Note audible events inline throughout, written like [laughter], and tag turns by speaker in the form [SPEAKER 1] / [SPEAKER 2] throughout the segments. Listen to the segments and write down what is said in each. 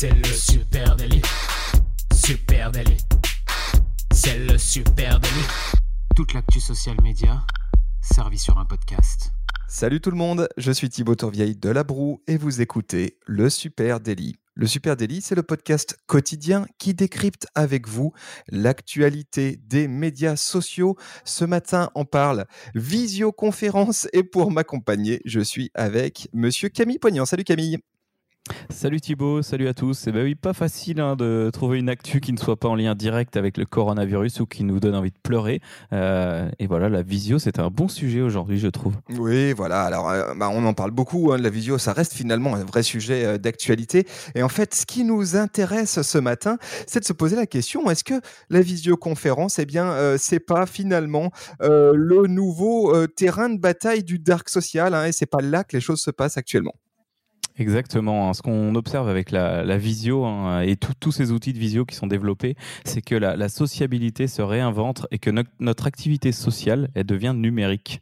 [SPEAKER 1] C'est le super délit. Super délit. C'est le super délit. Toute l'actu social média servie sur un podcast.
[SPEAKER 2] Salut tout le monde, je suis Thibaut Tourvieille de La Broue et vous écoutez Le Super Daily. Le Super Daily, c'est le podcast quotidien qui décrypte avec vous l'actualité des médias sociaux. Ce matin, on parle visioconférence et pour m'accompagner, je suis avec monsieur Camille Poignant. Salut Camille.
[SPEAKER 3] Salut Thibaut, salut à tous. Eh ben oui, pas facile hein, de trouver une actu qui ne soit pas en lien direct avec le coronavirus ou qui nous donne envie de pleurer. Euh, et voilà, la visio, c'est un bon sujet aujourd'hui, je trouve.
[SPEAKER 2] Oui, voilà. Alors, euh, bah, on en parle beaucoup. Hein, la visio, ça reste finalement un vrai sujet euh, d'actualité. Et en fait, ce qui nous intéresse ce matin, c'est de se poser la question est-ce que la visioconférence, eh bien, c'est pas finalement le nouveau terrain de bataille du dark social hein, Et c'est pas là que les choses se passent actuellement?
[SPEAKER 3] Exactement. Hein. Ce qu'on observe avec la, visio hein, et tous ces outils de visio qui sont développés, c'est que la, sociabilité se réinvente et que notre activité sociale, elle devient numérique.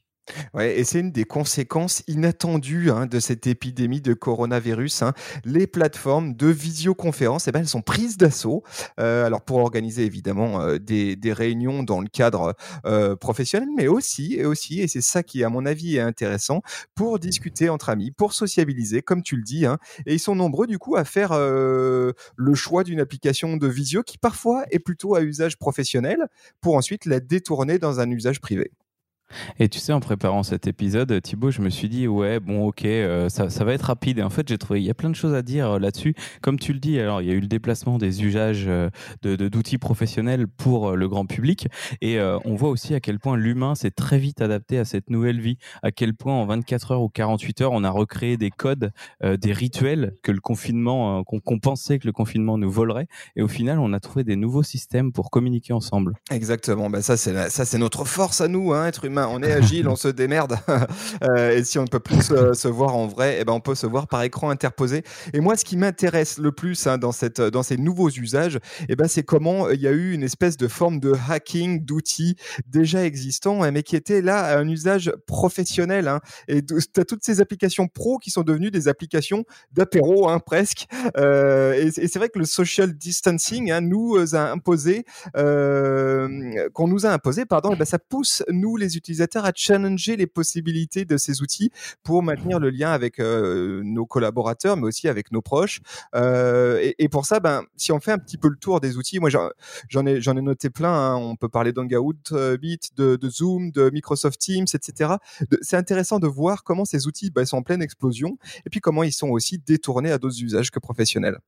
[SPEAKER 2] Ouais, et c'est une des conséquences inattendues hein, de cette épidémie de coronavirus. Hein. Les plateformes de visioconférence, eh ben, elles sont prises d'assaut. Euh, alors pour organiser évidemment euh, des, réunions dans le cadre euh, professionnel, mais aussi et aussi, et c'est ça qui à mon avis est intéressant, pour discuter entre amis, pour sociabiliser, comme tu le dis. Hein. Et ils sont nombreux du coup à faire le choix d'une application de visio qui parfois est plutôt à usage professionnel, pour ensuite la détourner dans un usage privé.
[SPEAKER 3] Et tu sais, en préparant cet épisode, Thibaut, je me suis dit, ouais, bon, ok, euh, ça, va être rapide. Et en fait, j'ai trouvé, il y a plein de choses à dire euh, là-dessus. Comme tu le dis, alors, il y a eu le déplacement des usages euh, de, d'outils professionnels pour le grand public. Et on voit aussi à quel point l'humain s'est très vite adapté à cette nouvelle vie. À quel point, en 24 heures ou 48 heures, on a recréé des codes, des rituels que le confinement, qu'on pensait que le confinement nous volerait. Et au final, on a trouvé des nouveaux systèmes pour communiquer ensemble.
[SPEAKER 2] Exactement. Ben, ça, c'est ça, c'est notre force à nous, hein, être humain on est agile, on se démerde. [laughs] Euh, et si on ne peut plus se, voir en vrai, eh ben on peut se voir par écran interposé. Et moi, ce qui m'intéresse le plus hein, dans, cette, dans ces nouveaux usages, eh ben, c'est comment il y a eu une espèce de forme de hacking d'outils déjà existants, hein, mais qui étaient là un usage professionnel. Hein. Et tu as toutes ces applications pro qui sont devenues des applications d'apéro, presque. Euh, et, c'est vrai que le social distancing nous a imposé, euh, qu'on nous a imposé, pardon, eh ben, ça pousse nous les utilisateurs à challenger les possibilités de ces outils pour maintenir le lien avec euh, nos collaborateurs, mais aussi avec nos proches. Euh, et, pour ça, ben, si on fait un petit peu le tour des outils, moi j'en ai, j'en ai noté plein. Hein. On peut parler d'Hangout, euh, de, de, Zoom, de Microsoft Teams, etc. C'est intéressant de voir comment ces outils ben, sont en pleine explosion et puis comment ils sont aussi détournés à d'autres usages que professionnels.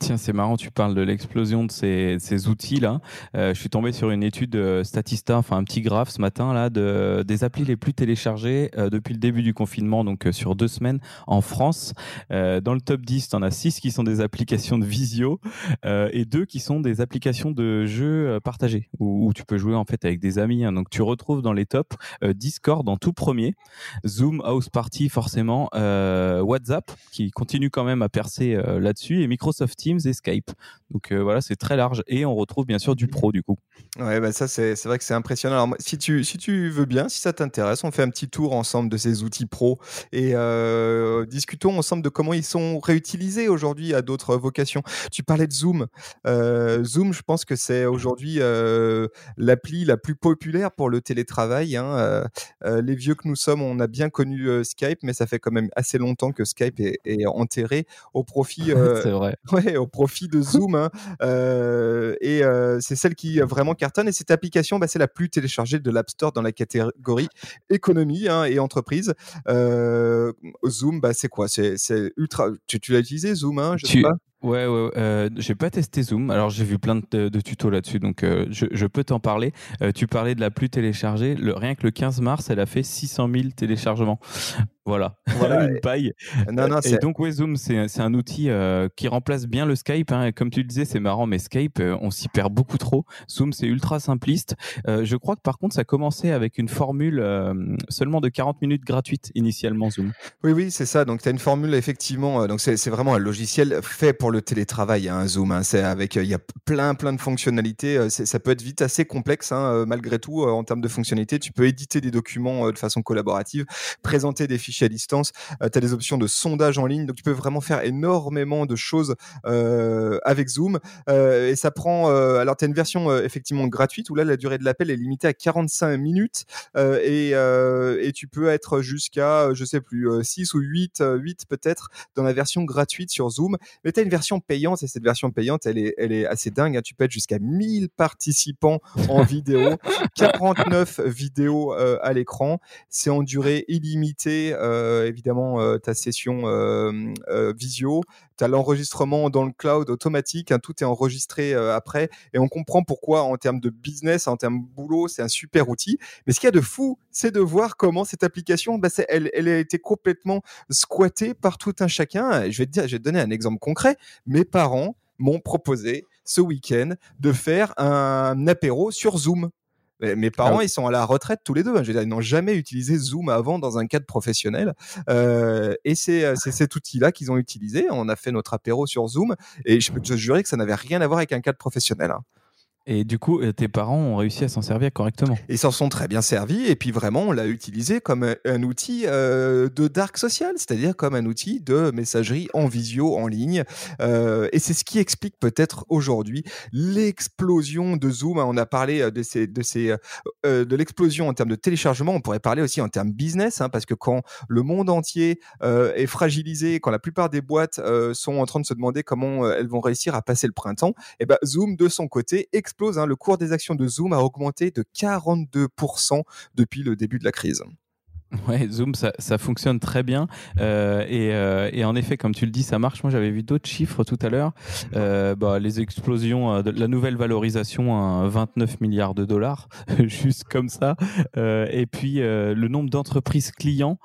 [SPEAKER 3] Tiens, c'est marrant, tu parles de l'explosion de ces, outils-là. Euh, je suis tombé sur une étude de Statista, enfin un petit graphe ce matin, là, de, des applis les plus téléchargées euh, depuis le début du confinement, donc euh, sur deux semaines en France. dans le top 10, tu en as 6 qui sont des applications de visio et deux qui sont des applications de jeux partagés, où, tu peux jouer en fait avec des amis. Hein. Donc tu retrouves dans les tops Discord en tout premier, Zoom, House Party forcément, WhatsApp qui continue quand même à percer là-dessus et Microsoft Teams et Skype. Donc euh, voilà, c'est très large et on retrouve bien sûr du pro du coup.
[SPEAKER 2] Ouais, bah ça c'est vrai que c'est impressionnant. Alors si tu si tu veux bien, si ça t'intéresse, on fait un petit tour ensemble de ces outils pro et euh, discutons ensemble de comment ils sont réutilisés aujourd'hui à d'autres vocations. Tu parlais de Zoom. Euh, Zoom, je pense que c'est aujourd'hui l'appli la plus populaire pour le télétravail. Hein. les vieux que nous sommes, on a bien connu Skype, mais ça fait quand même assez longtemps que Skype est, est enterré au profit. [laughs]
[SPEAKER 3] c'est vrai [laughs]
[SPEAKER 2] au profit de [laughs] Zoom. Hein. Euh, et euh, c'est celle qui vraiment cartonne. Et cette application, bah, c'est la plus téléchargée de l'App Store dans la catégorie économie hein, et entreprise. Euh, Zoom, bah, c'est quoi? C'est ultra. Tu, tu l'as utilisé, Zoom hein,
[SPEAKER 3] Je sais pas. Ouais, ouais, euh, j'ai pas testé Zoom. Alors j'ai vu plein de, tutos là-dessus, donc je, je, peux t'en parler. tu parlais de la plus téléchargée. Le, rien que le 15 mars, elle a fait 600 000 téléchargements. Voilà. voilà [laughs] une paille.
[SPEAKER 2] Non, non,
[SPEAKER 3] et donc, ouais, Zoom, c'est un outil qui remplace bien le Skype. Hein. Comme tu le disais, c'est marrant, mais Skype, on s'y perd beaucoup trop. Zoom, c'est ultra simpliste. je crois que par contre, ça commençait avec une formule seulement de 40 minutes gratuite initialement, Zoom.
[SPEAKER 2] Oui, oui, c'est ça. Donc, tu as une formule, effectivement. donc, c'est vraiment un logiciel fait pour le télétravail, un hein, Zoom. Hein. C'est avec, il y a plein, plein de fonctionnalités. ça peut être vite assez complexe, malgré tout, en termes de fonctionnalités. Tu peux éditer des documents de façon collaborative, présenter des fichiers à distance. tu as des options de sondage en ligne. Donc, tu peux vraiment faire énormément de choses avec Zoom. et ça prend. alors, tu as une version effectivement gratuite où là, la durée de l'appel est limitée à 45 minutes. et, et tu peux être jusqu'à, je sais plus, 6 ou 8, 8 peut-être dans la version gratuite sur Zoom. Mais tu as une version payante et cette version payante, elle est, elle est assez dingue. Hein. Tu peux être jusqu'à 1000 participants en vidéo, [laughs] 49 vidéos à l'écran. C'est en durée illimitée, évidemment, ta session visio tu as l'enregistrement dans le cloud automatique, hein, tout est enregistré euh, après, et on comprend pourquoi en termes de business, en termes de boulot, c'est un super outil. Mais ce qu'il y a de fou, c'est de voir comment cette application, bah, elle, elle, a été complètement squattée par tout un chacun. je vais te donner un exemple concret. Mes parents m'ont proposé ce week-end de faire un apéro sur Zoom. Mes ah parents, ils sont à la retraite tous les deux. Hein. Je ils n'ont jamais utilisé Zoom avant dans un cadre professionnel. Euh, et c'est cet outil-là qu'ils ont utilisé. On a fait notre apéro sur Zoom. Et je peux te jurer que ça n'avait rien à voir avec un cadre professionnel. Hein.
[SPEAKER 3] Et du coup, euh, tes parents ont réussi à s'en servir correctement.
[SPEAKER 2] Ils s'en sont très bien servis. Et puis vraiment, on l'a utilisé comme un outil euh, de dark social, c'est-à-dire comme un outil de messagerie en visio, en ligne. Euh, et c'est ce qui explique peut-être aujourd'hui l'explosion de Zoom. On a parlé de, ces, de, ces, de l'explosion en termes de téléchargement. On pourrait parler aussi en termes business, hein, parce que quand le monde entier est fragilisé, quand la plupart des boîtes sont en train de se demander comment elles vont réussir à passer le printemps, et eh ben Zoom de son côté explose Hein. Le cours des actions de Zoom a augmenté de 42% depuis le début de la crise.
[SPEAKER 3] Ouais, Zoom, ça, fonctionne très bien. Euh, euh, et, en effet, comme tu le dis, ça marche. Moi, j'avais vu d'autres chiffres tout à l'heure. Euh, bah, les explosions, la nouvelle valorisation à 29 milliards de dollars, [laughs] juste comme ça. et puis, le nombre d'entreprises clients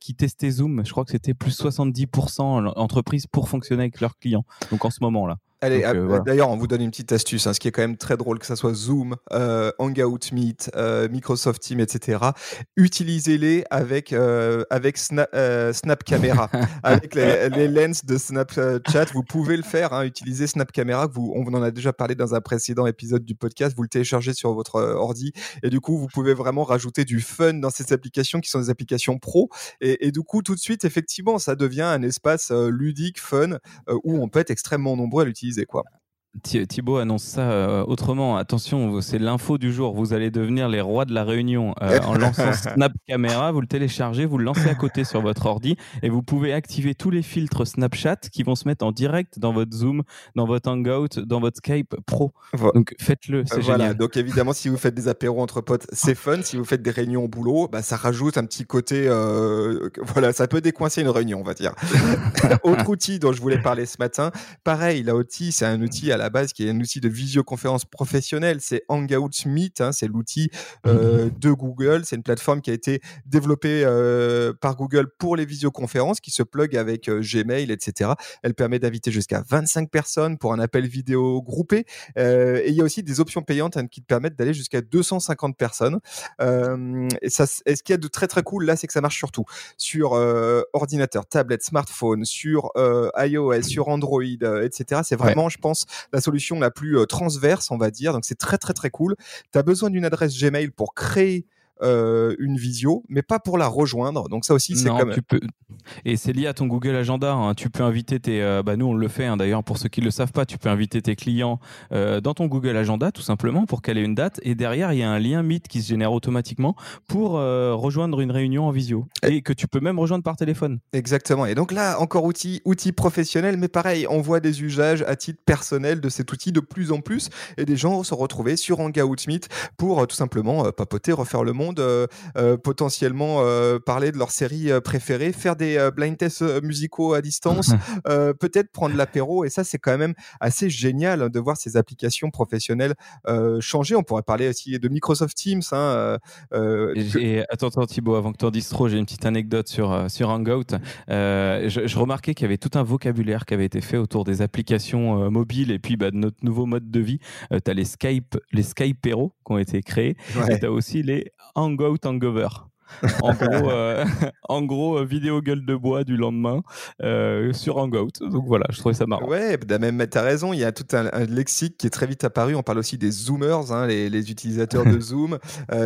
[SPEAKER 3] qui testaient Zoom, je crois que c'était plus 70% entreprises pour fonctionner avec leurs clients. Donc, en ce moment-là.
[SPEAKER 2] Allez, euh, d'ailleurs, on vous donne une petite astuce, hein, ce qui est quand même très drôle, que ça soit Zoom, euh, Hangout Meet, euh, Microsoft Teams, etc. Utilisez-les avec avec Snap Camera, [laughs] avec les, lens de Snapchat. Vous pouvez le faire. Hein, utiliser Snap Camera. Vous, on en a déjà parlé dans un précédent épisode du podcast. Vous le téléchargez sur votre ordi et du coup, vous pouvez vraiment rajouter du fun dans ces applications qui sont des applications pro. Et, et du coup, tout de suite, effectivement, ça devient un espace ludique, fun, où on peut être extrêmement nombreux à l'utiliser quoi.
[SPEAKER 3] Thibaut annonce ça euh, autrement. Attention, c'est l'info du jour. Vous allez devenir les rois de la réunion euh, en lançant [laughs] Snap Camera. Vous le téléchargez, vous le lancez à côté sur votre ordi et vous pouvez activer tous les filtres Snapchat qui vont se mettre en direct dans votre Zoom, dans votre Hangout, dans votre Skype Pro. Donc faites-le, c'est voilà. génial.
[SPEAKER 2] Donc évidemment, si vous faites des apéros entre potes, c'est fun. Si vous faites des réunions au boulot, bah, ça rajoute un petit côté. Euh, voilà, ça peut décoincer une réunion, on va dire. [laughs] Autre outil dont je voulais parler ce matin, pareil, aussi, c'est un outil à la base qui est un outil de visioconférence professionnelle. C'est Hangouts Meet, hein, c'est l'outil euh, mmh de Google. C'est une plateforme qui a été développée euh, par Google pour les visioconférences, qui se plug avec euh, Gmail, etc. Elle permet d'inviter jusqu'à 25 personnes pour un appel vidéo groupé. et il y a aussi des options payantes hein, qui te permettent d'aller jusqu'à 250 personnes. et, ça, ce qui est de très très cool là, c'est que ça marche surtout sur ordinateur, tablette, smartphone, sur iOS, sur Android, etc. C'est vraiment, je pense, la solution la plus euh, transverse, on va dire. Donc c'est très très très cool. Tu as besoin d'une adresse Gmail pour créer euh, une visio, mais pas pour la rejoindre. Donc ça aussi, c'est.
[SPEAKER 3] Tu peux... Et c'est lié à ton Google Agenda. Hein. Tu peux inviter tes. Euh, bah nous, on le fait hein, d'ailleurs. Pour ceux qui ne le savent pas, tu peux inviter tes clients euh, dans ton Google Agenda, tout simplement, pour ait une date. Et derrière, il y a un lien Meet qui se génère automatiquement pour rejoindre une réunion en visio. Et que tu peux même rejoindre par téléphone.
[SPEAKER 2] Exactement. Et donc là, encore outil, outil professionnel, mais pareil, on voit des usages à titre personnel de cet outil de plus en plus. Et des gens se retrouver sur Hangout Meet pour tout simplement papoter, refaire le monde euh, euh, potentiellement euh, parler de leur série préférée, faire des, blind tests musicaux à distance, [laughs] peut-être prendre l'apéro. Et ça, c'est quand même assez génial de voir ces applications professionnelles changer. On pourrait parler aussi de Microsoft Teams. Hein,
[SPEAKER 3] et, attends, attends, Thibaut, avant que tu en dises trop, j'ai une petite anecdote sur, sur Hangout. Je, je, remarquais qu'il y avait tout un vocabulaire qui avait été fait autour des applications mobiles et puis bah, de notre nouveau mode de vie. tu as les Skype, les Skypero qui ont été créés. Et tu as aussi les Hangout Hangover en gros, euh, [laughs] en gros, euh, vidéo gueule de bois du lendemain euh, sur Hangout. Donc voilà, je trouvais ça marrant.
[SPEAKER 2] Ouais, bah, même, as raison. Il y a tout un, lexique qui est très vite apparu. On parle aussi des Zoomers, hein, les, utilisateurs de [laughs] Zoom.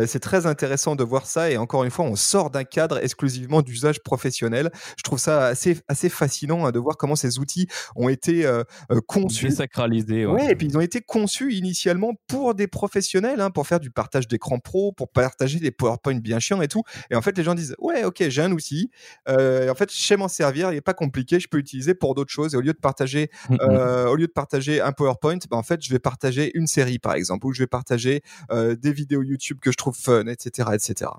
[SPEAKER 2] c'est très intéressant de voir ça. Et encore une fois, on sort d'un cadre exclusivement d'usage professionnel. Je trouve ça assez, assez fascinant hein, de voir comment ces outils ont été conçus.
[SPEAKER 3] Désacralisés.
[SPEAKER 2] Ouais. et puis ils ont été conçus initialement pour des professionnels, hein, pour faire du partage d'écran pro, pour partager des PowerPoint bien chiants et tout. Et en fait, les gens disent ouais, ok, j'ai un outil. Euh, en fait, je sais m'en servir. Il n'est pas compliqué. Je peux l'utiliser pour d'autres choses. Et au lieu de partager, mmh, mmh. euh, au lieu de partager un PowerPoint, ben, en fait, je vais partager une série, par exemple, ou je vais partager euh, des vidéos YouTube que je trouve fun, etc., etc.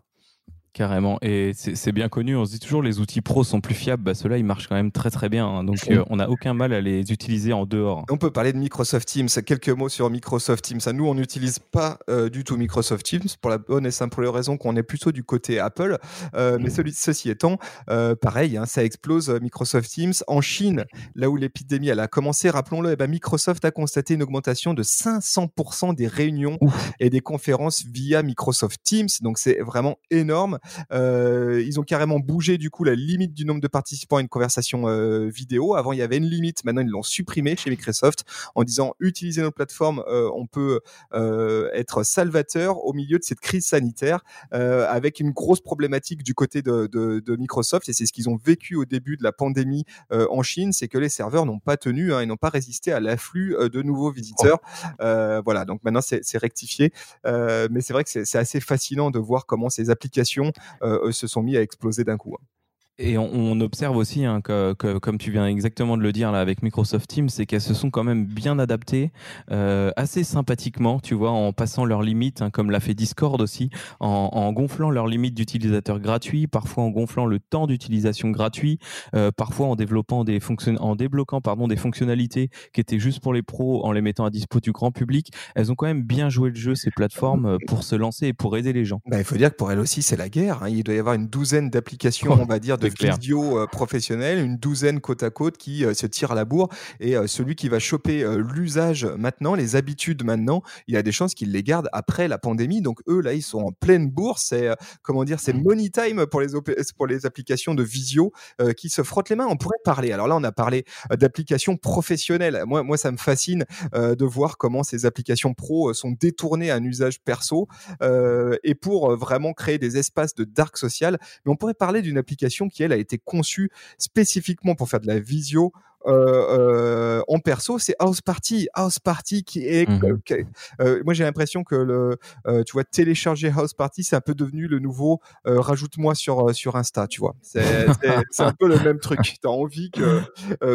[SPEAKER 3] Carrément. Et c'est bien connu. On se dit toujours les outils pro sont plus fiables. Bah, Ceux-là, ils marchent quand même très très bien. Hein. Donc, euh, on n'a aucun mal à les utiliser en dehors.
[SPEAKER 2] On peut parler de Microsoft Teams. Quelques mots sur Microsoft Teams. Nous, on n'utilise pas euh, du tout Microsoft Teams pour la bonne et simple raison qu'on est plutôt du côté Apple. Euh, mais celui, ceci étant, pareil, hein, ça explose Microsoft Teams. En Chine, là où l'épidémie elle a commencé, rappelons-le, eh ben, Microsoft a constaté une augmentation de 500% des réunions et des conférences via Microsoft Teams. Donc, c'est vraiment énorme. Euh, ils ont carrément bougé du coup la limite du nombre de participants à une conversation euh, vidéo. Avant, il y avait une limite. Maintenant, ils l'ont supprimé chez Microsoft en disant utiliser nos plateformes, euh, on peut être salvateur au milieu de cette crise sanitaire avec une grosse problématique du côté de, de, de Microsoft et c'est ce qu'ils ont vécu au début de la pandémie en Chine, c'est que les serveurs n'ont pas tenu, hein, ils n'ont pas résisté à l'afflux de nouveaux visiteurs. voilà, donc maintenant c'est rectifié, mais c'est vrai que c'est assez fascinant de voir comment ces applications se sont mis à exploser d'un coup.
[SPEAKER 3] Et on, observe aussi, hein, que, comme tu viens exactement de le dire là avec Microsoft Teams, c'est qu'elles se sont quand même bien adaptées euh, assez sympathiquement, tu vois, en passant leurs limites, hein, comme l'a fait Discord aussi, en, gonflant leurs limites d'utilisateurs gratuits, parfois en gonflant le temps d'utilisation gratuit, euh, parfois en développant des en débloquant pardon des fonctionnalités qui étaient juste pour les pros, en les mettant à dispo du grand public. Elles ont quand même bien joué le jeu ces plateformes euh, pour se lancer et pour aider les gens.
[SPEAKER 2] Bah, il faut dire que pour elles aussi c'est la guerre. Hein. Il doit y avoir une douzaine d'applications, on va dire, de vidéo euh, professionnelle, une douzaine côte à côte qui euh, se tirent à la bourre. Et euh, celui qui va choper l'usage maintenant, les habitudes maintenant, il y a des chances qu'il les garde après la pandémie. Donc eux, là, ils sont en pleine bourse. C'est comment dire, c'est money time pour les pour les applications de visio qui se frottent les mains. On pourrait parler. Alors là, on a parlé d'applications professionnelles. Moi, moi, ça me fascine de voir comment ces applications pro sont détournées à un usage perso et pour vraiment créer des espaces de dark social. Mais on pourrait parler d'une application qui elle a été conçu spécifiquement pour faire de la visio euh, euh, en perso, c'est House Party. House Party qui est, mmh euh, moi j'ai l'impression que le, tu vois, télécharger House Party, c'est un peu devenu le nouveau rajoute-moi sur sur Insta, tu vois. C'est un peu le même truc. [laughs] Tu as envie que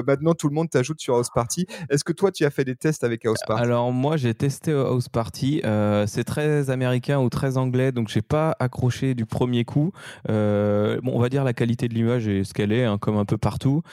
[SPEAKER 2] maintenant tout le monde t'ajoute sur House Party. Est-ce que toi tu as fait des tests avec House Party?
[SPEAKER 3] Alors moi j'ai testé House Party. c'est très américain ou très anglais, donc j'ai pas accroché du premier coup. bon, on va dire la qualité de l'image est ce qu'elle est, hein, comme un peu partout.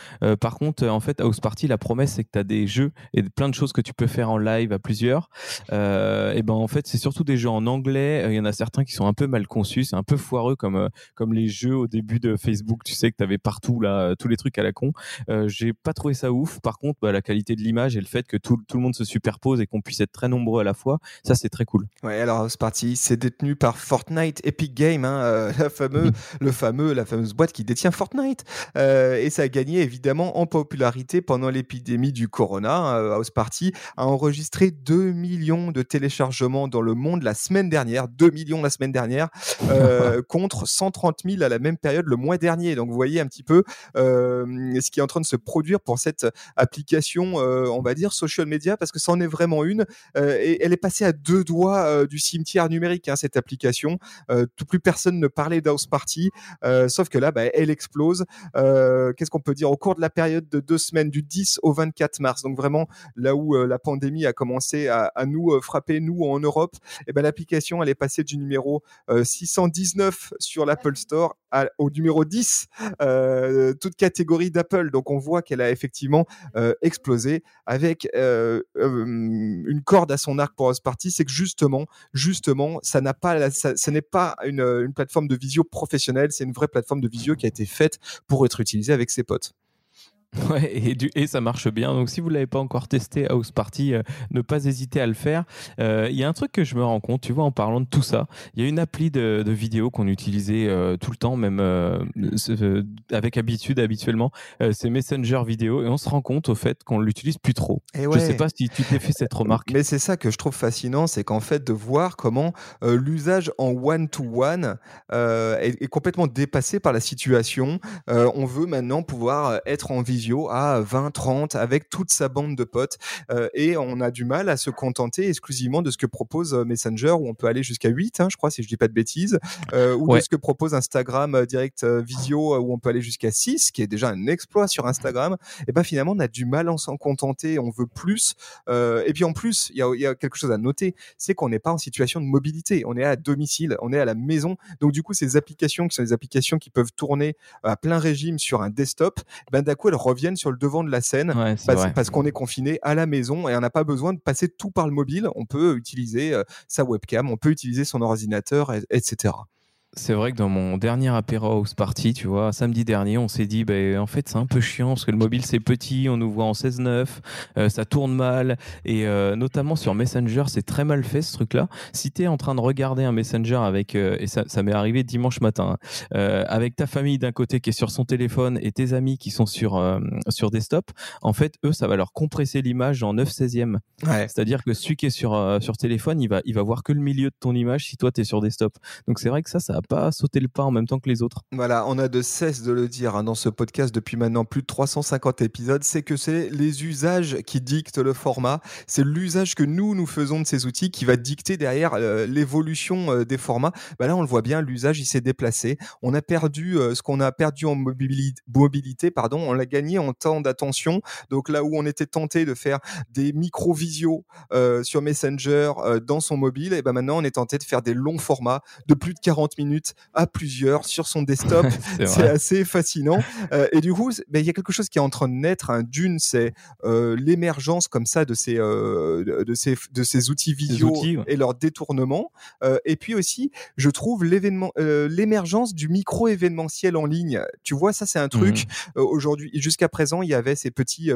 [SPEAKER 3] par contre, en fait House Party, la promesse, c'est que tu as des jeux et plein de choses que tu peux faire en live à plusieurs. Euh, et ben en fait, c'est surtout des jeux en anglais. Il y en a certains qui sont un peu mal conçus, c'est un peu foireux comme euh, comme les jeux au début de Facebook. Tu sais que tu avais partout là tous les trucs à la con. Euh, j'ai pas trouvé ça ouf. Par contre, bah, la qualité de l'image et le fait que tout, tout le monde se superpose et qu'on puisse être très nombreux à la fois, ça c'est très cool.
[SPEAKER 2] Ouais, alors House Party, c'est détenu par Fortnite, Epic Games, hein, [laughs] la fameux, le fameux, la fameuse boîte qui détient Fortnite. et ça a gagné évidemment en popularité pendant l'épidémie du corona. Euh, House Party a enregistré 2 millions de téléchargements dans le monde la semaine dernière, 2 millions la semaine dernière, [laughs] euh, contre 130 000 à la même période le mois dernier. Donc vous voyez un petit peu euh, ce qui est en train de se produire pour cette application, on va dire, social media, parce que ça en est vraiment une. et elle est passée à deux doigts du cimetière numérique, hein, cette application. tout plus personne ne parlait d'House Party, sauf que là, bah, elle explose. Qu'est-ce qu'on peut dire Au cours de la période de deux semaines, semaine du 10 au 24 mars. Donc vraiment là où la pandémie a commencé à, nous frapper, nous en Europe, et eh ben, l'application elle est passée du numéro 619 sur l'Apple Store au numéro 10, toute catégorie d'Apple. Donc on voit qu'elle a effectivement explosé avec une corde à son arc pour House Party, c'est que justement, justement, ça n'a pas, ce n'est pas une, une plateforme de visio professionnelle, c'est une vraie plateforme de visio qui a été faite pour être utilisée avec ses potes. [laughs]
[SPEAKER 3] Ouais, et, du, et ça marche bien. Donc, si vous ne l'avez pas encore testé, House Party, euh, ne pas hésiter à le faire. Euh, il y a un truc que je me rends compte, tu vois, en parlant de tout ça, il y a une appli de, de vidéo qu'on utilisait euh, tout le temps, même avec habitude, habituellement, c'est Messenger vidéo, et on se rend compte au fait qu'on l'utilise plus trop. Je ne sais pas si tu t'es fait cette remarque.
[SPEAKER 2] Mais c'est ça que je trouve fascinant, c'est qu'en fait, de voir comment l'usage en one-to-one est, est, complètement dépassé par la situation. on veut maintenant pouvoir être en à 20, 30 avec toute sa bande de potes euh, et on a du mal à se contenter exclusivement de ce que propose euh, Messenger où on peut aller jusqu'à 8, hein, je crois, si je dis pas de bêtises, euh, ou de ce que propose Instagram Direct Visio où on peut aller jusqu'à 6, qui est déjà un exploit sur Instagram. Et ben finalement, on a du mal à s'en contenter, on veut plus. et puis en plus, il y a, y a, quelque chose à noter, c'est qu'on n'est pas en situation de mobilité, on est à domicile, on est à la maison. Donc du coup, ces applications qui sont des applications qui peuvent tourner à plein régime sur un desktop, ben d'un coup, elles reviennent sur le devant de la scène parce, qu'on est confiné à la maison et on n'a pas besoin de passer tout par le mobile. On peut utiliser euh, sa webcam, on peut utiliser son ordinateur, etc
[SPEAKER 3] c'est vrai que dans mon dernier apéro house party, tu vois, samedi dernier, on s'est dit, ben en fait, c'est un peu chiant parce que le mobile c'est petit, on nous voit en 16-9, euh, ça tourne mal, et euh, notamment sur Messenger, c'est très mal fait ce truc-là. Si tu es en train de regarder un Messenger avec, euh, et ça, ça m'est arrivé dimanche matin, hein, avec ta famille d'un côté qui est sur son téléphone et tes amis qui sont sur, sur desktop, en fait, eux, ça va leur compresser l'image en 9 16e. Ouais. C'est-à-dire que celui qui est sur, sur téléphone, il va, il va voir que le milieu de ton image si toi tu es sur desktop. Donc c'est vrai que ça, ça pas sauter le pas en même temps que les autres.
[SPEAKER 2] Voilà, on a de cesse de le dire hein, dans ce podcast depuis maintenant plus de 350 épisodes, c'est que c'est les usages qui dictent le format, c'est l'usage que nous, nous faisons de ces outils qui va dicter derrière euh, l'évolution euh, des formats. Bah là, on le voit bien, l'usage, il s'est déplacé. On a perdu euh, ce qu'on a perdu en mobilité, pardon, on l'a gagné en temps d'attention. Donc là où on était tenté de faire des micro-visios sur Messenger dans son mobile, et ben maintenant on est tenté de faire des longs formats de plus de 40 minutes à plusieurs sur son desktop. [laughs] c'est assez fascinant. Euh, et du coup, ben, il y a quelque chose qui est en train de naître. Hein. D'une, c'est euh, l'émergence comme ça de ces, euh, de ces, de ces outils vidéo et leur détournement. et puis aussi, je trouve l'événement, l'émergence du micro événementiel en ligne. Tu vois, ça c'est un truc. Mmh. Aujourd'hui, jusqu'à présent, il y avait ces petits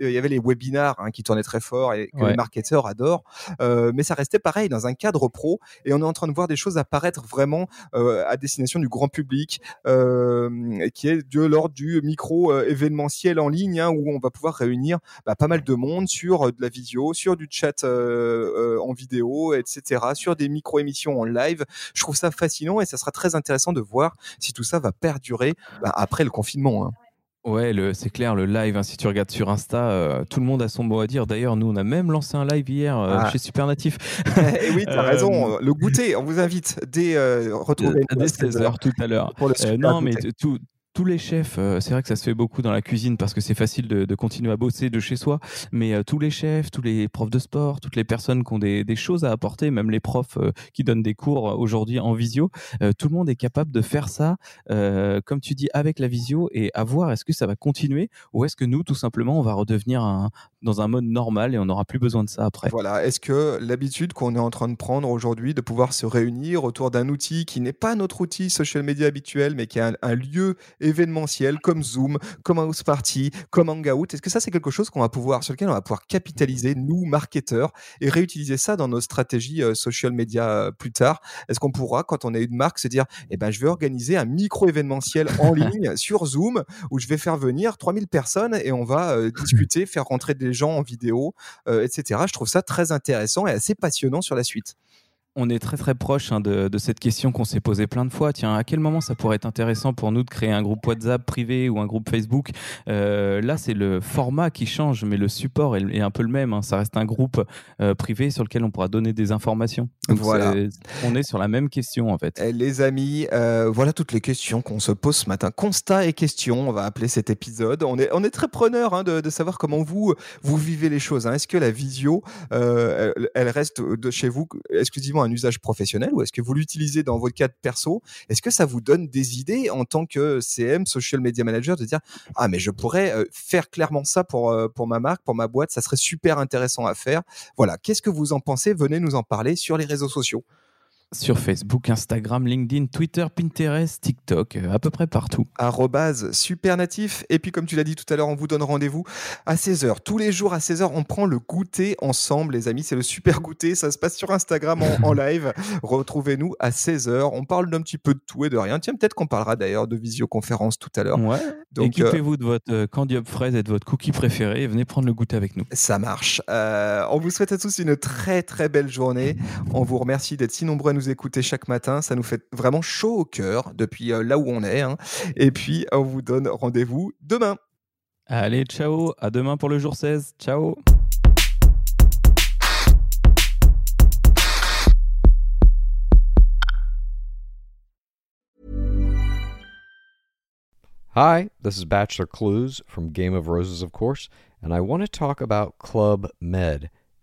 [SPEAKER 2] il y avait les webinars hein, qui tournaient très fort et que les marketeurs adorent. mais ça restait pareil dans un cadre pro. Et on est en train de voir des choses apparaître vraiment à destination du grand public, euh, qui est de l'ordre du micro euh, événementiel en ligne, hein, où on va pouvoir réunir bah, pas mal de monde sur de la visio, sur du chat en vidéo, etc., sur des micro-émissions en live. Je trouve ça fascinant et ça sera très intéressant de voir si tout ça va perdurer bah, après le confinement. Hein.
[SPEAKER 3] Ouais, c'est clair, le live, hein, si tu regardes sur Insta, tout le monde a son mot à dire. D'ailleurs, nous, on a même lancé un live hier ah. chez Supernatif.
[SPEAKER 2] et eh oui, tu as [laughs] raison. Le goûter, on vous invite dès retrouver
[SPEAKER 3] dès 16h tout à l'heure. non, mais tout, tous les chefs, euh, c'est vrai que ça se fait beaucoup dans la cuisine parce que c'est facile de, continuer à bosser de chez soi, mais euh, tous les chefs, tous les profs de sport, toutes les personnes qui ont des, choses à apporter, même les profs euh, qui donnent des cours aujourd'hui en visio, tout le monde est capable de faire ça, comme tu dis, avec la visio et à voir est-ce que ça va continuer ou est-ce que nous, tout simplement, on va redevenir dans un mode normal et on n'aura plus besoin de ça après.
[SPEAKER 2] Voilà, est-ce que l'habitude qu'on est en train de prendre aujourd'hui de pouvoir se réunir autour d'un outil qui n'est pas notre outil social media habituel, mais qui est un, un lieu événementiel comme Zoom, comme House Party, comme Hangout Est-ce que ça, c'est quelque chose qu'on va pouvoir, sur lequel on va pouvoir capitaliser, nous, marketeurs, et réutiliser ça dans nos stratégies euh, social media euh, plus tard? Est-ce qu'on pourra, quand on est une marque, se dire, eh ben, je vais organiser un micro-événementiel en [laughs] ligne sur Zoom où je vais faire venir 3000 personnes et on va euh, discuter, faire rentrer des gens en vidéo, etc. Je trouve ça très intéressant et assez passionnant sur la suite.
[SPEAKER 3] On est très très proche hein, de, cette question qu'on s'est posée plein de fois. Tiens, à quel moment ça pourrait être intéressant pour nous de créer un groupe WhatsApp privé ou un groupe Facebook? Euh, Là, c'est le format qui change, mais le support est, un peu le même. Hein. Ça reste un groupe euh, privé sur lequel on pourra donner des informations.
[SPEAKER 2] voilà.
[SPEAKER 3] on est sur la même question en fait.
[SPEAKER 2] Eh, les amis, euh, voilà toutes les questions qu'on se pose ce matin. Constat et questions, on va appeler cet épisode. On est, on est très preneur hein, de, savoir comment vous, vous vivez les choses. Est-ce que la visio, elle, elle reste de chez vous exclusivement un usage professionnel ou est-ce que vous l'utilisez dans votre cadre perso? Est-ce que ça vous donne des idées en tant que CM, social media manager, de dire ah mais je pourrais euh, faire clairement ça pour euh, pour ma marque, pour ma boîte, ça serait super intéressant à faire. Voilà, qu'est-ce que vous en pensez? Venez nous en parler sur les réseaux sociaux
[SPEAKER 3] sur Facebook, Instagram, LinkedIn, Twitter, Pinterest, TikTok, euh, à peu près partout.
[SPEAKER 2] Arrobase supernatif. Et puis, comme tu l'as dit tout à l'heure, on vous donne rendez-vous à 16h. Tous les jours à 16h, on prend le goûter ensemble, les amis. C'est le super goûter. Ça se passe sur Instagram en, [laughs] live. Retrouvez-nous à 16h. On parle d'un petit peu de tout et de rien. Tiens, peut-être qu'on parlera d'ailleurs de visioconférence tout à l'heure.
[SPEAKER 3] Ouais. Donc, Équipez-vous de votre euh, candy up fraise et de votre cookie préféré et venez prendre le goûter avec nous.
[SPEAKER 2] Ça marche. Euh, on vous souhaite à tous une très, très belle journée. On vous remercie d'être si nombreux à nous écouter chaque matin. Ça nous fait vraiment chaud au cœur depuis euh, là où on est. Hein. Et puis, on vous donne rendez-vous demain.
[SPEAKER 3] Allez, ciao. À demain pour le jour 16. Ciao.
[SPEAKER 4] Hi, this is Bachelor Clues from Game of Roses, of course, and I want to talk about Club Med.